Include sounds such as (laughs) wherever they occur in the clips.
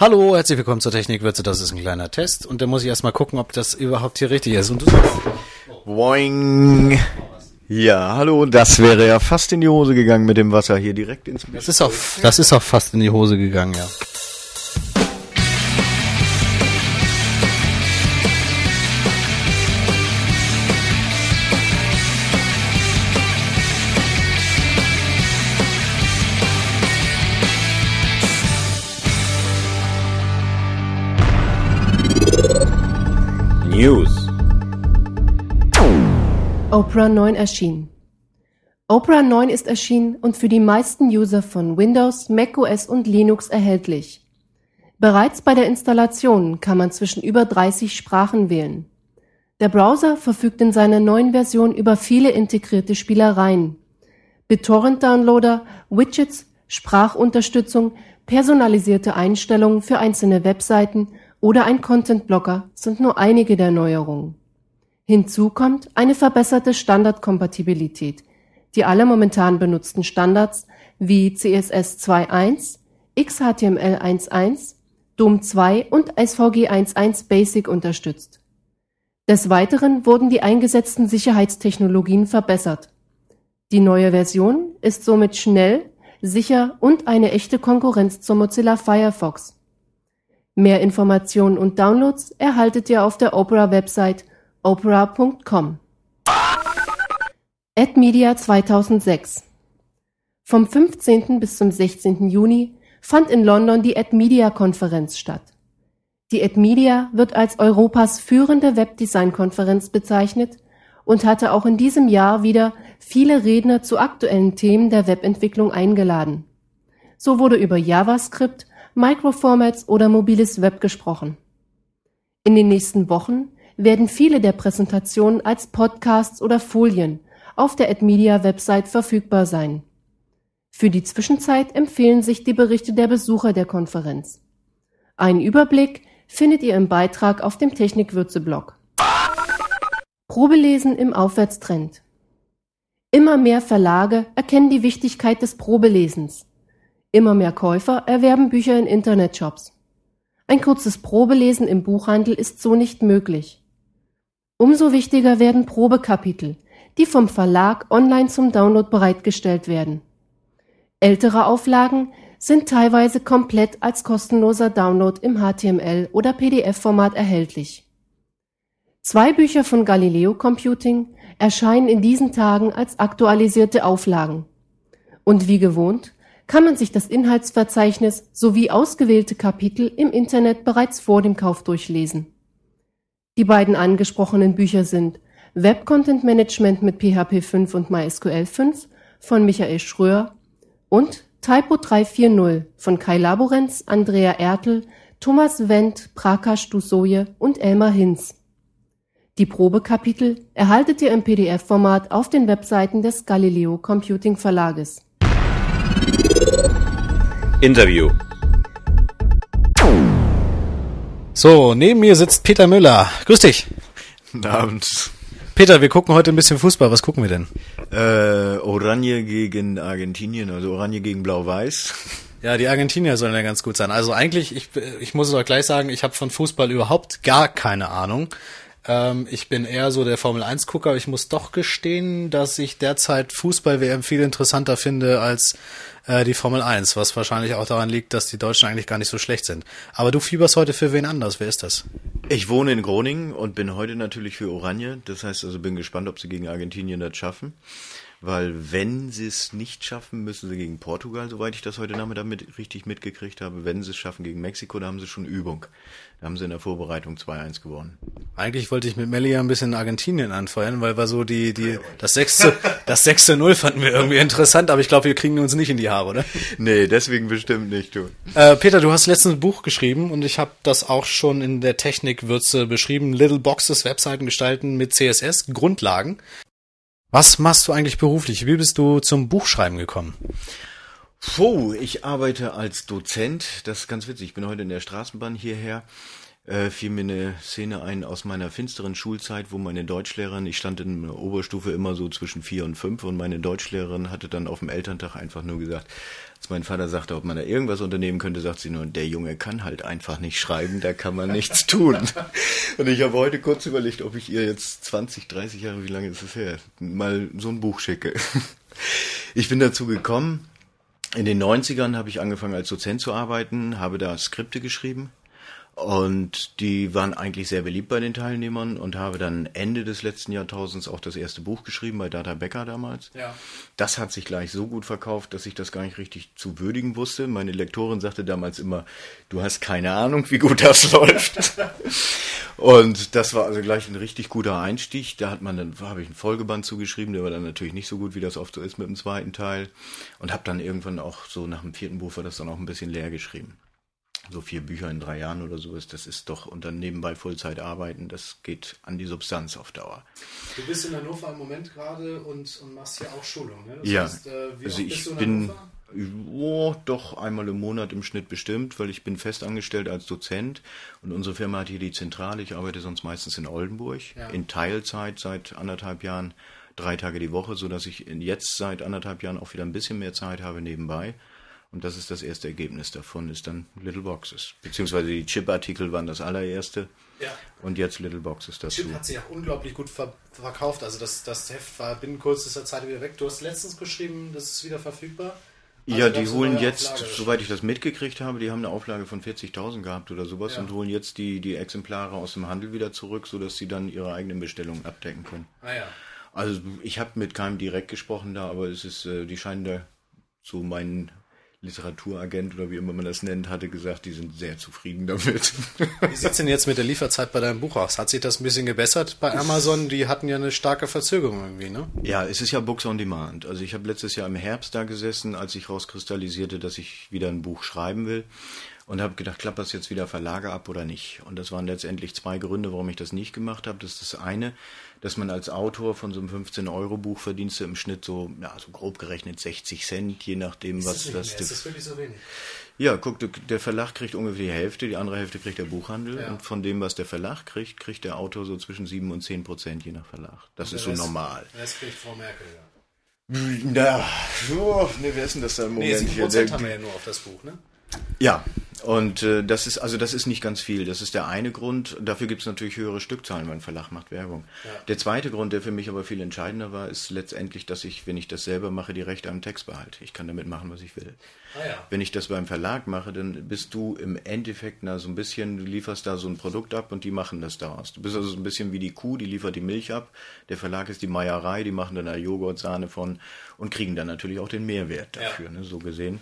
Hallo, herzlich willkommen zur Technikwürze. Das ist ein kleiner Test und da muss ich erstmal gucken, ob das überhaupt hier richtig ist. Und du sagst, Boing. Ja, hallo, das wäre ja fast in die Hose gegangen mit dem Wasser hier direkt ins das ist auch, das ist auch fast in die Hose gegangen, ja. Opera 9 erschienen. Opera 9 ist erschienen und für die meisten User von Windows, macOS und Linux erhältlich. Bereits bei der Installation kann man zwischen über 30 Sprachen wählen. Der Browser verfügt in seiner neuen Version über viele integrierte Spielereien. BitTorrent-Downloader, Widgets, Sprachunterstützung, personalisierte Einstellungen für einzelne Webseiten oder ein Content-Blocker sind nur einige der Neuerungen. Hinzu kommt eine verbesserte Standardkompatibilität, die alle momentan benutzten Standards wie CSS 2.1, XHTML 1.1, DOM 2 und SVG 1.1 Basic unterstützt. Des Weiteren wurden die eingesetzten Sicherheitstechnologien verbessert. Die neue Version ist somit schnell, sicher und eine echte Konkurrenz zur Mozilla Firefox. Mehr Informationen und Downloads erhaltet ihr auf der Opera-Website opera.com. AdMedia 2006 Vom 15. bis zum 16. Juni fand in London die AdMedia-Konferenz statt. Die AdMedia wird als Europas führende Webdesign-Konferenz bezeichnet und hatte auch in diesem Jahr wieder viele Redner zu aktuellen Themen der Webentwicklung eingeladen. So wurde über JavaScript, Microformats oder mobiles Web gesprochen. In den nächsten Wochen werden viele der Präsentationen als Podcasts oder Folien auf der AdMedia Website verfügbar sein. Für die Zwischenzeit empfehlen sich die Berichte der Besucher der Konferenz. Einen Überblick findet ihr im Beitrag auf dem Technikwürze-Blog. Probelesen im Aufwärtstrend. Immer mehr Verlage erkennen die Wichtigkeit des Probelesens. Immer mehr Käufer erwerben Bücher in Internetshops. Ein kurzes Probelesen im Buchhandel ist so nicht möglich. Umso wichtiger werden Probekapitel, die vom Verlag online zum Download bereitgestellt werden. Ältere Auflagen sind teilweise komplett als kostenloser Download im HTML oder PDF-Format erhältlich. Zwei Bücher von Galileo Computing erscheinen in diesen Tagen als aktualisierte Auflagen. Und wie gewohnt kann man sich das Inhaltsverzeichnis sowie ausgewählte Kapitel im Internet bereits vor dem Kauf durchlesen. Die beiden angesprochenen Bücher sind Web Content Management mit PHP 5 und MySQL 5 von Michael Schröer und Typo 340 von Kai Laborenz, Andrea Ertel, Thomas Wendt, Prakash Dusoje und Elmar Hinz. Die Probekapitel erhaltet ihr im PDF-Format auf den Webseiten des Galileo Computing Verlages. Interview. So, neben mir sitzt Peter Müller. Grüß dich. Guten Abend. Peter, wir gucken heute ein bisschen Fußball. Was gucken wir denn? Äh, Oranje gegen Argentinien, also Oranje gegen Blau-Weiß. Ja, die Argentinier sollen ja ganz gut sein. Also eigentlich, ich, ich muss es euch gleich sagen, ich habe von Fußball überhaupt gar keine Ahnung. Ähm, ich bin eher so der Formel 1-Gucker. Ich muss doch gestehen, dass ich derzeit Fußball-WM viel interessanter finde als äh, die Formel 1, was wahrscheinlich auch daran liegt, dass die Deutschen eigentlich gar nicht so schlecht sind. Aber du fieberst heute für wen anders? Wer ist das? Ich wohne in Groningen und bin heute natürlich für Oranje. Das heißt also, bin gespannt, ob sie gegen Argentinien das schaffen. Weil wenn sie es nicht schaffen, müssen sie gegen Portugal, soweit ich das heute Nachmittag mit, richtig mitgekriegt habe. Wenn sie es schaffen gegen Mexiko, da haben sie schon Übung. Da haben sie in der Vorbereitung 2-1 gewonnen. Eigentlich wollte ich mit Melli ein bisschen Argentinien anfeuern, weil wir so die, die, das sechste, das sechste Null fanden wir irgendwie interessant, aber ich glaube, wir kriegen uns nicht in die Haare, oder? Nee, deswegen bestimmt nicht, du. Äh, Peter, du hast letztens ein Buch geschrieben und ich habe das auch schon in der Technikwürze beschrieben. Little Boxes, Webseiten gestalten mit CSS, Grundlagen. Was machst du eigentlich beruflich? Wie bist du zum Buchschreiben gekommen? Puh, ich arbeite als Dozent. Das ist ganz witzig. Ich bin heute in der Straßenbahn hierher. Äh, fiel mir eine Szene ein aus meiner finsteren Schulzeit, wo meine Deutschlehrerin, ich stand in der Oberstufe immer so zwischen vier und fünf und meine Deutschlehrerin hatte dann auf dem Elterntag einfach nur gesagt, Als mein Vater sagte, ob man da irgendwas unternehmen könnte, sagt sie nur, der Junge kann halt einfach nicht schreiben, da kann man nichts tun. (laughs) Und ich habe heute kurz überlegt, ob ich ihr jetzt 20, 30 Jahre, wie lange ist es her, mal so ein Buch schicke. Ich bin dazu gekommen, in den 90ern habe ich angefangen als Dozent zu arbeiten, habe da Skripte geschrieben und die waren eigentlich sehr beliebt bei den Teilnehmern und habe dann Ende des letzten Jahrtausends auch das erste Buch geschrieben bei Data Becker damals. Ja. Das hat sich gleich so gut verkauft, dass ich das gar nicht richtig zu würdigen wusste. Meine Lektorin sagte damals immer, du hast keine Ahnung, wie gut das (laughs) läuft. und das war also gleich ein richtig guter Einstieg. Da hat man dann, habe ich einen Folgeband zugeschrieben, der war dann natürlich nicht so gut, wie das oft so ist mit dem zweiten Teil. Und habe dann irgendwann auch so nach dem vierten Buch war das dann auch ein bisschen leer geschrieben so vier Bücher in drei Jahren oder sowas, das ist doch und dann nebenbei Vollzeit arbeiten, das geht an die Substanz auf Dauer. Du bist in Hannover im Moment gerade und, und machst hier auch Schulung, ne? Das ja, heißt, äh, also ich bin oh, doch einmal im Monat im Schnitt bestimmt, weil ich bin fest angestellt als Dozent und unsere Firma hat hier die Zentrale. Ich arbeite sonst meistens in Oldenburg ja. in Teilzeit seit anderthalb Jahren, drei Tage die Woche, so dass ich jetzt seit anderthalb Jahren auch wieder ein bisschen mehr Zeit habe nebenbei. Und das ist das erste Ergebnis davon, ist dann Little Boxes. Beziehungsweise die Chip-Artikel waren das allererste. Ja. Und jetzt Little Boxes dazu. Chip hat sich auch unglaublich gut ver verkauft. Also das, das Heft war binnen kürzester Zeit wieder weg. Du hast letztens geschrieben, das ist wieder verfügbar. Also ja, die holen jetzt, soweit ich das mitgekriegt habe, die haben eine Auflage von 40.000 gehabt oder sowas ja. und holen jetzt die, die Exemplare aus dem Handel wieder zurück, sodass sie dann ihre eigenen Bestellungen abdecken können. Ah ja. Also ich habe mit keinem direkt gesprochen da, aber es ist, äh, die scheinen da so meinen Literaturagent oder wie immer man das nennt, hatte gesagt, die sind sehr zufrieden damit. Wie sieht es denn jetzt mit der Lieferzeit bei deinem Buch aus? Hat sich das ein bisschen gebessert bei Amazon? Die hatten ja eine starke Verzögerung irgendwie, ne? Ja, es ist ja Books on Demand. Also ich habe letztes Jahr im Herbst da gesessen, als ich rauskristallisierte, dass ich wieder ein Buch schreiben will und habe gedacht, klappt das jetzt wieder Verlage ab oder nicht? Und das waren letztendlich zwei Gründe, warum ich das nicht gemacht habe. Das ist das eine, dass man als Autor von so einem 15-Euro-Buch verdienst du im Schnitt so, ja, so grob gerechnet 60 Cent, je nachdem, ist was das. das ist das wirklich so wenig? Ja, guck, der Verlag kriegt ungefähr die Hälfte, die andere Hälfte kriegt der Buchhandel. Ja. Und von dem, was der Verlag kriegt, kriegt der Autor so zwischen 7 und 10 Prozent, je nach Verlag. Das ist so Rest, normal. Das kriegt Frau Merkel, ja. Na, oh, ne, wer ist denn das da im Moment nee, 7% hier? haben wir ja nur auf das Buch, ne? Ja, und äh, das ist also das ist nicht ganz viel. Das ist der eine Grund. Dafür gibt es natürlich höhere Stückzahlen, weil ein Verlag macht Werbung. Ja. Der zweite Grund, der für mich aber viel entscheidender war, ist letztendlich, dass ich, wenn ich das selber mache, die Rechte am Text behalte. Ich kann damit machen, was ich will. Ah, ja. Wenn ich das beim Verlag mache, dann bist du im Endeffekt na, so ein bisschen, du lieferst da so ein Produkt ab und die machen das daraus. Du bist also so ein bisschen wie die Kuh, die liefert die Milch ab. Der Verlag ist die Meierei, die machen dann da Joghurt, Sahne von und kriegen dann natürlich auch den Mehrwert dafür, ja. ne, so gesehen.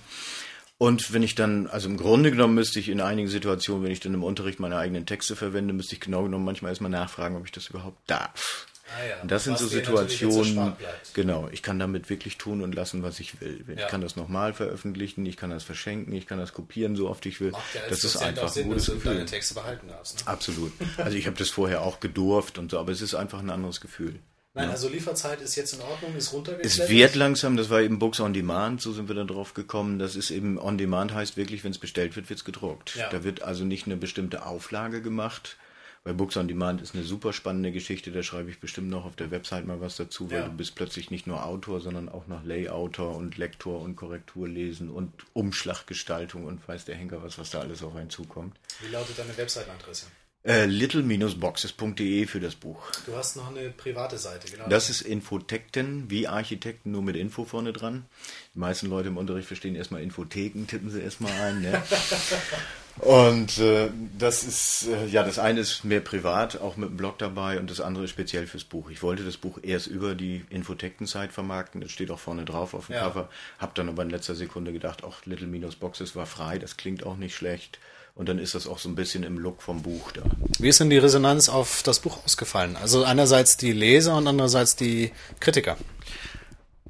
Und wenn ich dann, also im Grunde genommen müsste ich in einigen Situationen, wenn ich dann im Unterricht meine eigenen Texte verwende, müsste ich genau genommen manchmal erstmal nachfragen, ob ich das überhaupt darf. Ah ja, und das sind so Situationen, genau, ich kann damit wirklich tun und lassen, was ich will. Ich ja. kann das nochmal veröffentlichen, ich kann das verschenken, ich kann das kopieren, so oft ich will. Das ist einfach Sinn, ein gutes Gefühl. Deine Texte behalten darfst, ne? Absolut. Also ich habe das vorher auch gedurft und so, aber es ist einfach ein anderes Gefühl. Nein, also Lieferzeit ist jetzt in Ordnung, ist runtergesetzt. Es wird langsam, das war eben Books on Demand, so sind wir dann drauf gekommen. Das ist eben on Demand heißt wirklich, wenn es bestellt wird, wird es gedruckt. Ja. Da wird also nicht eine bestimmte Auflage gemacht. Bei Books on Demand ist eine super spannende Geschichte, da schreibe ich bestimmt noch auf der Website mal was dazu, weil ja. du bist plötzlich nicht nur Autor, sondern auch noch Layouter und Lektor und Korrektur lesen und Umschlaggestaltung und weiß der Henker was, was da alles auf einen zukommt. Wie lautet deine Website-Adresse? Äh, little-boxes.de für das Buch. Du hast noch eine private Seite, genau. Das ist Infotekten, wie Architekten, nur mit Info vorne dran. Die meisten Leute im Unterricht verstehen erstmal Infotheken, tippen sie erstmal ein. Ne? (laughs) und äh, das ist, äh, ja, das eine ist mehr privat, auch mit dem Blog dabei und das andere ist speziell fürs Buch. Ich wollte das Buch erst über die Infotekten-Site vermarkten, das steht auch vorne drauf auf dem ja. Cover, hab dann aber in letzter Sekunde gedacht, auch Little-Boxes war frei, das klingt auch nicht schlecht und dann ist das auch so ein bisschen im Look vom Buch da. Wie ist denn die Resonanz auf das Buch ausgefallen? Also einerseits die Leser und andererseits die Kritiker.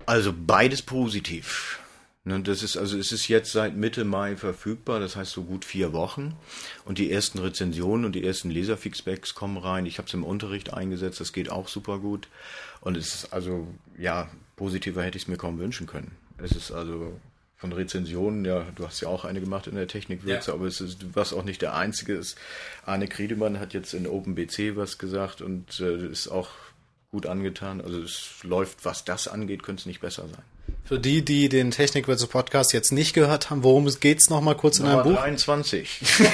Also beides positiv. Ne, das ist also es ist jetzt seit Mitte Mai verfügbar, das heißt so gut vier Wochen. Und die ersten Rezensionen und die ersten Leserfeedbacks kommen rein. Ich habe es im Unterricht eingesetzt, das geht auch super gut. Und es ist also ja positiver hätte ich es mir kaum wünschen können. Es ist also von Rezensionen, ja, du hast ja auch eine gemacht in der Technikwürze, ja. aber es ist, warst auch nicht der Einzige. Es, Arne Kriedemann hat jetzt in OpenBC was gesagt und äh, ist auch gut angetan. Also es läuft, was das angeht, könnte es nicht besser sein. Für die, die den Technikwürze Podcast jetzt nicht gehört haben, worum geht's noch mal kurz in einem Buch? 23. (laughs)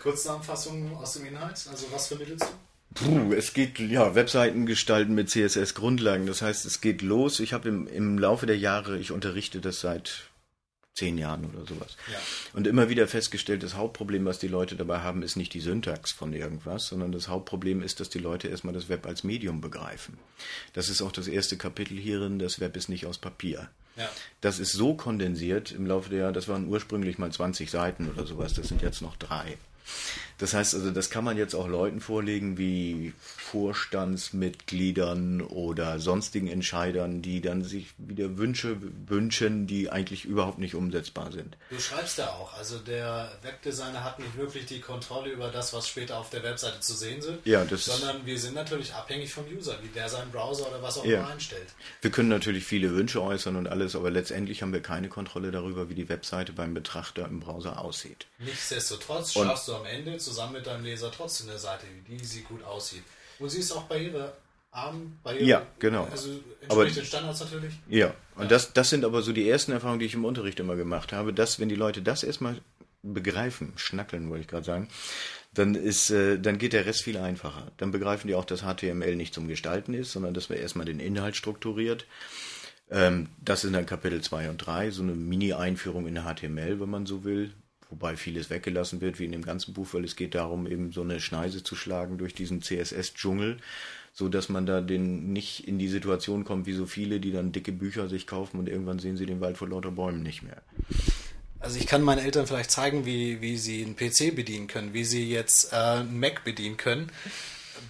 Kurzzusammenfassung aus dem Inhalt. Also was vermittelst du? Puh, es geht, ja, Webseiten gestalten mit CSS-Grundlagen. Das heißt, es geht los. Ich habe im, im Laufe der Jahre, ich unterrichte das seit zehn Jahren oder sowas. Ja. Und immer wieder festgestellt, das Hauptproblem, was die Leute dabei haben, ist nicht die Syntax von irgendwas, sondern das Hauptproblem ist, dass die Leute erstmal das Web als Medium begreifen. Das ist auch das erste Kapitel hierin, das Web ist nicht aus Papier. Ja. Das ist so kondensiert im Laufe der Jahre, das waren ursprünglich mal 20 Seiten oder sowas, das sind jetzt noch drei. Das heißt also, das kann man jetzt auch Leuten vorlegen wie Vorstandsmitgliedern oder sonstigen Entscheidern, die dann sich wieder Wünsche wünschen, die eigentlich überhaupt nicht umsetzbar sind. Du schreibst ja auch, also der Webdesigner hat nicht wirklich die Kontrolle über das, was später auf der Webseite zu sehen sind, Ja, das- sondern wir sind natürlich abhängig vom User, wie der seinen Browser oder was auch Ja. immer einstellt. Wir können natürlich viele Wünsche äußern und alles, aber letztendlich haben wir keine Kontrolle darüber, wie die Webseite beim Betrachter im Browser aussieht. Nichtsdestotrotz Und- schaffst du am Ende zusammen mit deinem Leser trotzdem eine Seite, die sie gut aussieht. Und sie ist auch barrierearm, barriere, Ja, genau. Also entspricht Aber- den Standards natürlich. Ja, und Das, das sind aber so die ersten Erfahrungen, die ich im Unterricht immer gemacht habe, dass wenn die Leute das erstmal begreifen, schnackeln wollte ich gerade sagen, dann ist, äh, dann geht der Rest viel einfacher. Dann begreifen die auch, dass HTML nicht zum Gestalten ist, sondern dass man erstmal den Inhalt strukturiert. Ähm, das sind dann Kapitel 2 und 3, so eine Mini-Einführung in HTML, wenn man so will. Wobei vieles weggelassen wird, wie in dem ganzen Buch, weil es geht darum, eben so eine Schneise zu schlagen durch diesen CSS-Dschungel, so dass man da den nicht in die Situation kommt, wie so viele, die dann dicke Bücher sich kaufen und irgendwann sehen sie den Wald vor lauter Bäumen nicht mehr. Also ich kann meinen Eltern vielleicht zeigen, wie, wie sie einen PC bedienen können, wie sie jetzt äh, einen Mac bedienen können.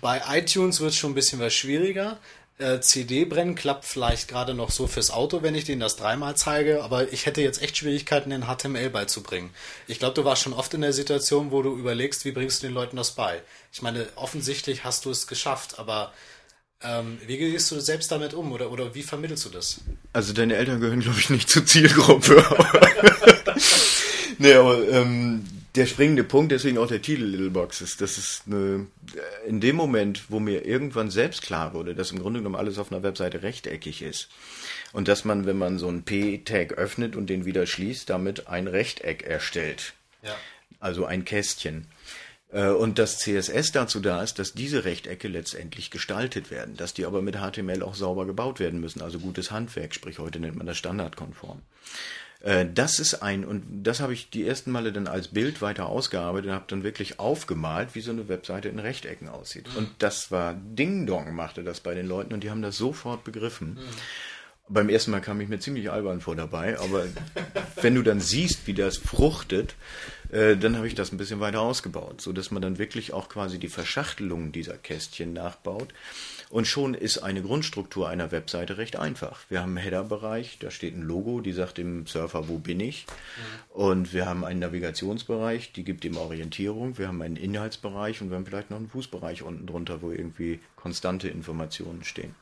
Bei iTunes wird es schon ein bisschen was schwieriger. Äh, CD brennen klappt vielleicht gerade noch so fürs Auto, wenn ich denen das dreimal zeige, aber ich hätte jetzt echt Schwierigkeiten, den HTML beizubringen. Ich glaube, du warst schon oft in der Situation, wo du überlegst, wie bringst du den Leuten das bei. Ich meine, offensichtlich hast du es geschafft, aber ähm, wie gehst du selbst damit um oder, oder wie vermittelst du das? Also deine Eltern gehören, glaube ich, nicht zur Zielgruppe. (laughs) nee, aber ähm, der springende Punkt, deswegen auch der Titel Little Box ist, das ist eine, in dem Moment, wo mir irgendwann selbst klar wurde, dass im Grunde genommen alles auf einer Webseite rechteckig ist und dass man, wenn man so einen P-Tag öffnet und den wieder schließt, damit ein Rechteck erstellt. Ja. Also ein Kästchen. Äh, Und dass CSS dazu da ist, dass diese Rechtecke letztendlich gestaltet werden, dass die aber mit HTML auch sauber gebaut werden müssen, also gutes Handwerk, sprich heute nennt man das standardkonform. Äh, Das ist ein, und das habe ich die ersten Male dann als Bild weiter ausgearbeitet und habe dann wirklich aufgemalt, wie so eine Webseite in Rechtecken aussieht. Und das war Ding Dong, machte das bei den Leuten und die haben das sofort begriffen. Beim ersten Mal kam ich mir ziemlich albern vor dabei, aber (laughs) wenn du dann siehst, wie das fruchtet, äh, dann habe ich das ein bisschen weiter ausgebaut, so dass man dann wirklich auch quasi die Verschachtelung dieser Kästchen nachbaut. Und schon ist eine Grundstruktur einer Webseite recht einfach. Wir haben einen Header-Bereich, da steht ein Logo, die sagt dem Surfer, wo bin ich? Und wir haben einen Navigationsbereich, die gibt ihm Orientierung. Wir haben einen Inhaltsbereich und wir haben vielleicht noch einen Fußbereich unten drunter, wo irgendwie konstante Informationen stehen.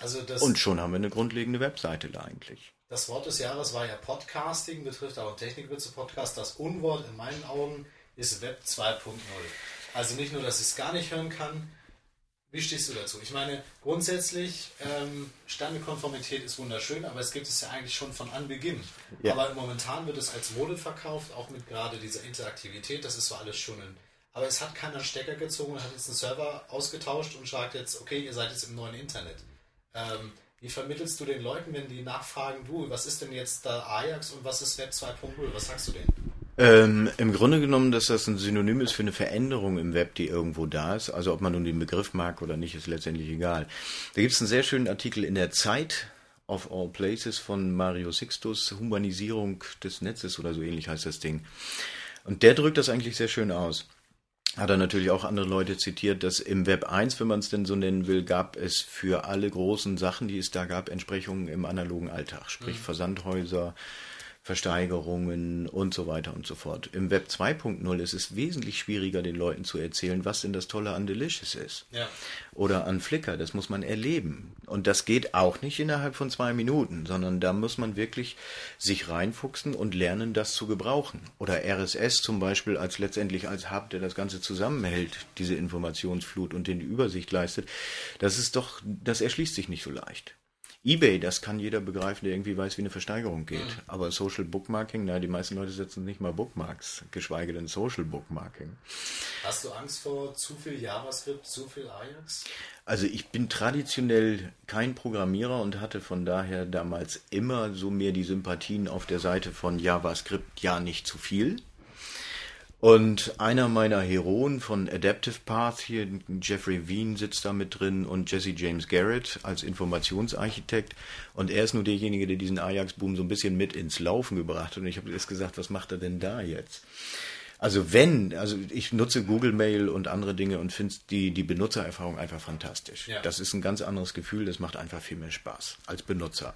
Also das, Und schon haben wir eine grundlegende Webseite da eigentlich. Das Wort des Jahres war ja Podcasting, betrifft auch Technikwitze Podcast. Das Unwort in meinen Augen ist Web 2.0. Also nicht nur, dass ich es gar nicht hören kann. Wie stehst du dazu? Ich meine, grundsätzlich, ähm, Standekonformität ist wunderschön, aber es gibt es ja eigentlich schon von Anbeginn. Ja. Aber momentan wird es als Mode verkauft, auch mit gerade dieser Interaktivität, das ist so alles schon in. Aber es hat keiner Stecker gezogen und hat jetzt einen Server ausgetauscht und sagt jetzt, okay, ihr seid jetzt im neuen Internet. Ähm, wie vermittelst du den Leuten, wenn die nachfragen, du, was ist denn jetzt da Ajax und was ist Web 2.0? Was sagst du denen? Ähm, Im Grunde genommen, dass das ein Synonym ist für eine Veränderung im Web, die irgendwo da ist. Also ob man nun den Begriff mag oder nicht, ist letztendlich egal. Da gibt es einen sehr schönen Artikel in der Zeit of All Places von Mario Sixtus, Humanisierung des Netzes oder so ähnlich heißt das Ding. Und der drückt das eigentlich sehr schön aus. Hat er natürlich auch andere Leute zitiert, dass im Web 1, wenn man es denn so nennen will, gab es für alle großen Sachen, die es da gab, Entsprechungen im analogen Alltag, sprich Versandhäuser, Versteigerungen und so weiter und so fort. Im Web 2.0 ist es wesentlich schwieriger, den Leuten zu erzählen, was denn das Tolle an Delicious ist. Ja. Oder an Flickr, das muss man erleben. Und das geht auch nicht innerhalb von zwei Minuten, sondern da muss man wirklich sich reinfuchsen und lernen, das zu gebrauchen. Oder RSS zum Beispiel als letztendlich als Hub, der das Ganze zusammenhält, diese Informationsflut und den die Übersicht leistet. Das ist doch, das erschließt sich nicht so leicht. eBay, das kann jeder begreifen, der irgendwie weiß, wie eine Versteigerung geht. Mhm. Aber Social Bookmarking, na, die meisten Leute setzen nicht mal Bookmarks, geschweige denn Social Bookmarking. Hast du Angst vor zu viel JavaScript, zu viel Ajax? Also ich bin traditionell kein Programmierer und hatte von daher damals immer so mehr die Sympathien auf der Seite von JavaScript, ja nicht zu viel. Und einer meiner Heroen von Adaptive Path hier, Jeffrey Wien, sitzt da mit drin und Jesse James Garrett als Informationsarchitekt. Und er ist nur derjenige, der diesen Ajax-Boom so ein bisschen mit ins Laufen gebracht hat. Und ich habe jetzt gesagt, was macht er denn da jetzt? Also wenn, also ich nutze Google Mail und andere Dinge und finde die, die Benutzererfahrung einfach fantastisch. Ja. Das ist ein ganz anderes Gefühl, das macht einfach viel mehr Spaß als Benutzer.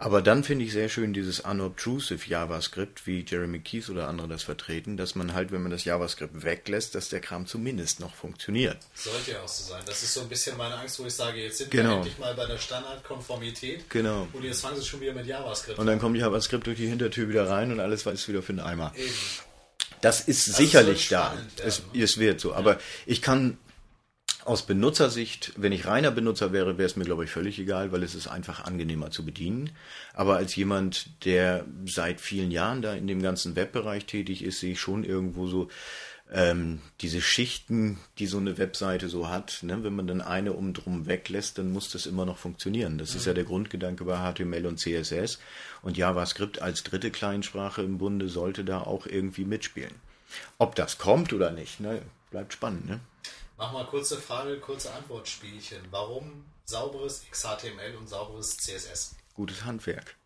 Aber dann finde ich sehr schön dieses unobtrusive JavaScript, wie Jeremy Keith oder andere das vertreten, dass man halt, wenn man das JavaScript weglässt, dass der Kram zumindest noch funktioniert. Sollte ja auch so sein. Das ist so ein bisschen meine Angst, wo ich sage, jetzt sind genau. wir endlich mal bei der Standardkonformität. Genau. Und jetzt fangen sie schon wieder mit JavaScript Und dann kommt JavaScript durch die Hintertür wieder rein und alles ist wieder für den Eimer. Eben. Das ist das sicherlich da. Es, es, wird so. Aber ich kann aus Benutzersicht, wenn ich reiner Benutzer wäre, wäre es mir, glaube ich, völlig egal, weil es ist einfach angenehmer zu bedienen. Aber als jemand, der seit vielen Jahren da in dem ganzen Webbereich tätig ist, sehe ich schon irgendwo so ähm, diese Schichten, die so eine Webseite so hat. Ne? Wenn man dann eine um drum weglässt, dann muss das immer noch funktionieren. Das mhm. ist ja der Grundgedanke bei HTML und CSS. Und JavaScript als dritte Kleinsprache im Bunde sollte da auch irgendwie mitspielen. Ob das kommt oder nicht, ne? bleibt spannend. Ne? Mach mal kurze Frage, kurze Antwortspielchen. Warum sauberes XHTML und sauberes CSS? Gutes Handwerk.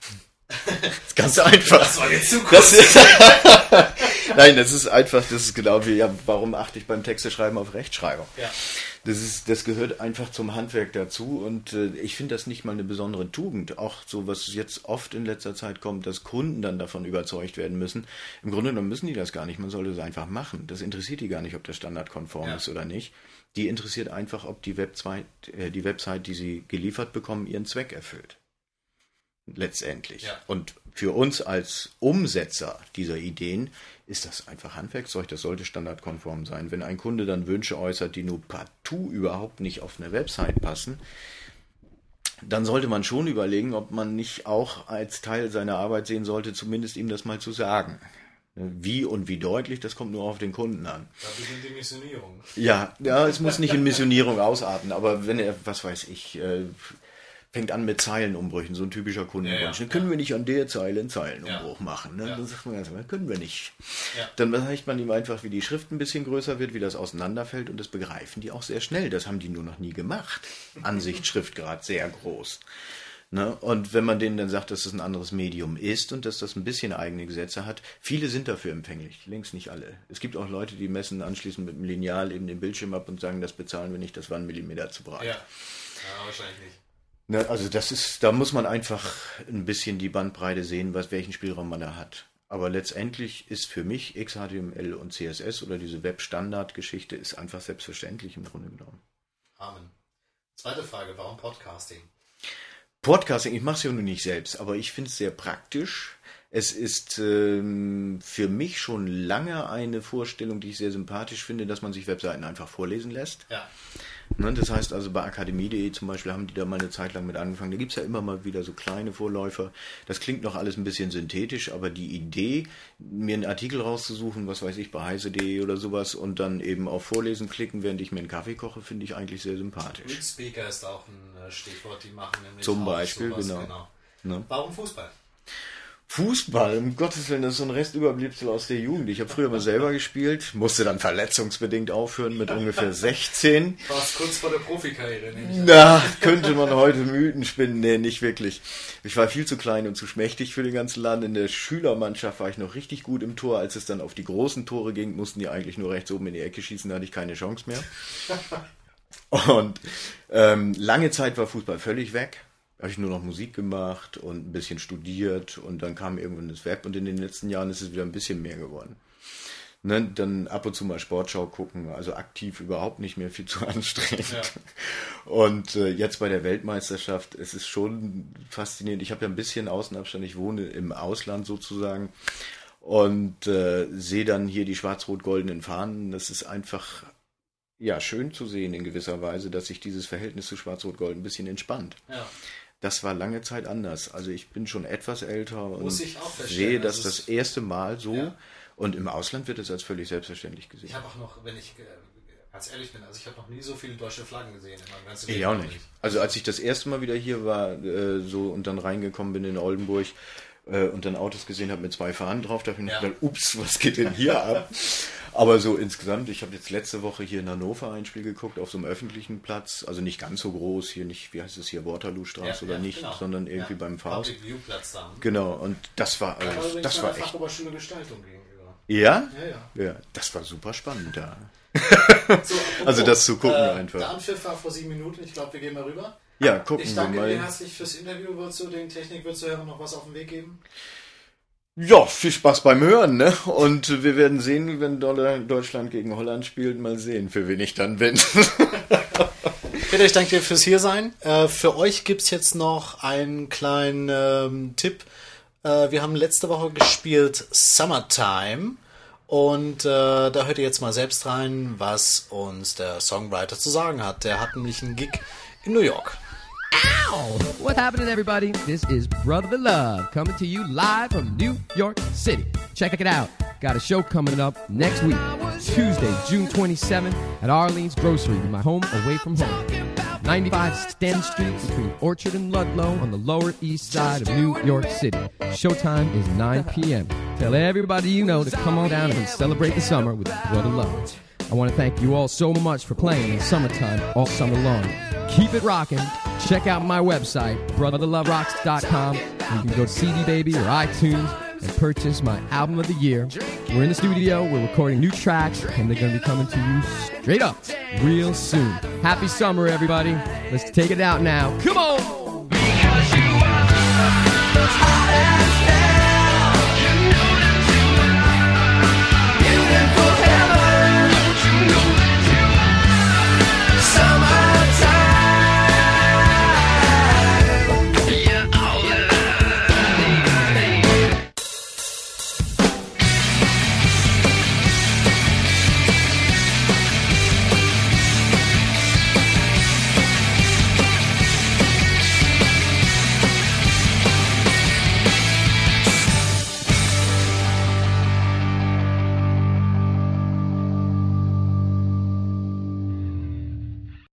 (laughs) Das (laughs) ist ganz einfach. Das war jetzt zu kurz. Das (laughs) Nein, das ist einfach, das ist genau wie, ja, warum achte ich beim Texteschreiben auf Rechtschreibung? Ja. Das ist, das gehört einfach zum Handwerk dazu und äh, ich finde das nicht mal eine besondere Tugend. Auch so, was jetzt oft in letzter Zeit kommt, dass Kunden dann davon überzeugt werden müssen. Im Grunde genommen müssen die das gar nicht. Man sollte es einfach machen. Das interessiert die gar nicht, ob das standardkonform ja. ist oder nicht. Die interessiert einfach, ob die, Website, äh, die Website, die sie geliefert bekommen, ihren Zweck erfüllt letztendlich. Ja. Und für uns als Umsetzer dieser Ideen ist das einfach Handwerkzeug, das sollte standardkonform sein. Wenn ein Kunde dann Wünsche äußert, die nur partout überhaupt nicht auf eine Website passen, dann sollte man schon überlegen, ob man nicht auch als Teil seiner Arbeit sehen sollte, zumindest ihm das mal zu sagen. Wie und wie deutlich, das kommt nur auf den Kunden an. Da beginnt die Missionierung. Ja, ja, es muss nicht in Missionierung ausarten, aber wenn er, was weiß ich, äh, fängt an mit Zeilenumbrüchen, so ein typischer Kundenwunsch. Ja, ja, können ja. wir nicht an der Zeile einen Zeilenumbruch machen. Ne? Dann sagt man ganz mal, können wir nicht. Dann zeigt man ihm einfach, wie die Schrift ein bisschen größer wird, wie das auseinanderfällt und das begreifen die auch sehr schnell. Das haben die nur noch nie gemacht. Ansicht, Schriftgrad sehr groß. Ne? Und wenn man denen dann sagt, dass es ein anderes Medium ist und dass das ein bisschen eigene Gesetze hat, viele sind dafür empfänglich, längst nicht alle. Es gibt auch Leute, die messen anschließend mit dem Lineal eben den Bildschirm ab und sagen, das bezahlen wir nicht, das war ein Millimeter zu breit. Ja wahrscheinlich nicht. Ne, also das ist, da muss man einfach ein bisschen die Bandbreite sehen, was, welchen Spielraum man da hat. Aber letztendlich ist für mich XHTML und CSS oder diese Web-Standard-Geschichte ist einfach selbstverständlich im Grunde genommen. Amen. Zweite Frage, warum Podcasting? Podcasting, ich mache es ja nun nicht selbst, aber ich finde es sehr praktisch. Es ist ähm, für mich schon lange eine Vorstellung, die ich sehr sympathisch finde, dass man sich Webseiten einfach vorlesen lässt. Ja. Ne, das heißt also bei akademie.de zum Beispiel haben die da mal eine Zeit lang mit angefangen. Da gibt es ja immer mal wieder so kleine Vorläufer. Das klingt noch alles ein bisschen synthetisch, aber die Idee, mir einen Artikel rauszusuchen, was weiß ich, bei heise.de oder sowas und dann eben auf Vorlesen klicken, während ich mir einen Kaffee koche, finde ich eigentlich sehr sympathisch. Speaker ist auch ein äh, Stichwort, die machen nämlich Zum Beispiel, sowas, genau. genau. Ne? Warum Fußball? Fußball, um Gottes Willen, das ist so ein Restüberbliebsel aus der Jugend. Ich habe früher mal selber gespielt, musste dann verletzungsbedingt aufhören mit ungefähr 16. Warst kurz vor der Profikarriere, nämlich. Na, könnte man heute Mythen spinnen. Nee, nicht wirklich. Ich war viel zu klein und zu schmächtig für den ganzen Laden. In der Schülermannschaft war ich noch richtig gut im Tor. Als es dann auf die großen Tore ging, mussten die eigentlich nur rechts oben in die Ecke schießen, da hatte ich keine Chance mehr. (laughs) Und ähm, lange Zeit war Fußball völlig weg habe ich nur noch Musik gemacht und ein bisschen studiert und dann kam irgendwann das Web und in den letzten Jahren ist es wieder ein bisschen mehr geworden. Ne, dann ab und zu mal Sportschau gucken, also aktiv überhaupt nicht mehr viel zu (laughs) anstrengend. Ja. Und äh, jetzt bei der Weltmeisterschaft, es ist schon faszinierend. Ich habe ja ein bisschen Außenabstand, ich wohne im Ausland sozusagen und äh, sehe dann hier die schwarz-rot-goldenen Fahnen. Das ist einfach ja schön zu sehen in gewisser Weise, dass sich dieses Verhältnis zu Schwarz-Rot-Gold ein bisschen entspannt. Ja. Das war lange Zeit anders. Also ich bin schon etwas älter und Muss ich feststellen, sehe das also das erste Mal so. Ja. Und im Ausland wird es als völlig selbstverständlich gesehen. Ich habe auch noch, wenn ich äh, ganz ehrlich bin, also ich habe noch nie so viele deutsche Flaggen gesehen in meinem ganzen Ich Leben. auch nicht. Also als ich das erste Mal wieder hier war, äh, so und dann reingekommen bin in Oldenburg äh, und dann Autos gesehen habe mit zwei Fahnen drauf, da habe ich mir Ja. gedacht, ups, was geht denn hier ab? (laughs) Aber so insgesamt, ich habe jetzt letzte Woche hier in Hannover ein Spiel geguckt auf so einem öffentlichen Platz, also nicht ganz so groß, hier nicht, wie heißt es hier, Waterloo-Straße oder nicht, genau. sondern irgendwie Ja, beim Faust. Da. Genau, und das war, also, übrigens das war echt. Fachoberschule Gestaltung gegenüber. Ja? Ja, ja. Ja, das war super spannend da. (laughs) So, Also das zu gucken äh, einfach. Der Anpfiff war vor sieben Minuten, ich glaube, wir gehen mal rüber. Ja, gucken Ich wir danke dir mal. herzlich fürs Interview. Würdest du den Technik, würdest du noch was auf den Weg geben? Ja, viel Spaß beim Hören, ne? Und wir werden sehen, wenn Deutschland gegen Holland spielt, mal sehen, für wen ich dann bin. (laughs) Peter, ich danke dir fürs Hiersein. Äh, für euch gibt's jetzt noch einen kleinen ähm, Tipp. Äh, wir haben letzte Woche gespielt Summertime. Und äh, da hört ihr jetzt mal selbst rein, was uns der Songwriter zu sagen hat. Der hat nämlich einen Gig in New York. Ow! What's happening, everybody? This is Brother Love coming to you live from New York City. Check it out. Got a show coming up next week, Tuesday, June 27th at Arlene's Grocery, my home away from home. 95 Sten Street between Orchard and Ludlow on the Lower East Side of New York City. Showtime is 9 p.m. Tell everybody you know to come on down and celebrate the summer with Brother Love. I want to thank you all so much for playing in summertime all summer long. Keep it rocking. Check out my website, brotherloverocks.com. You can go to CD Baby or iTunes and purchase my album of the year. We're in the studio, we're recording new tracks, and they're going to be coming to you straight up real soon. Happy summer, everybody. Let's take it out now. Come on!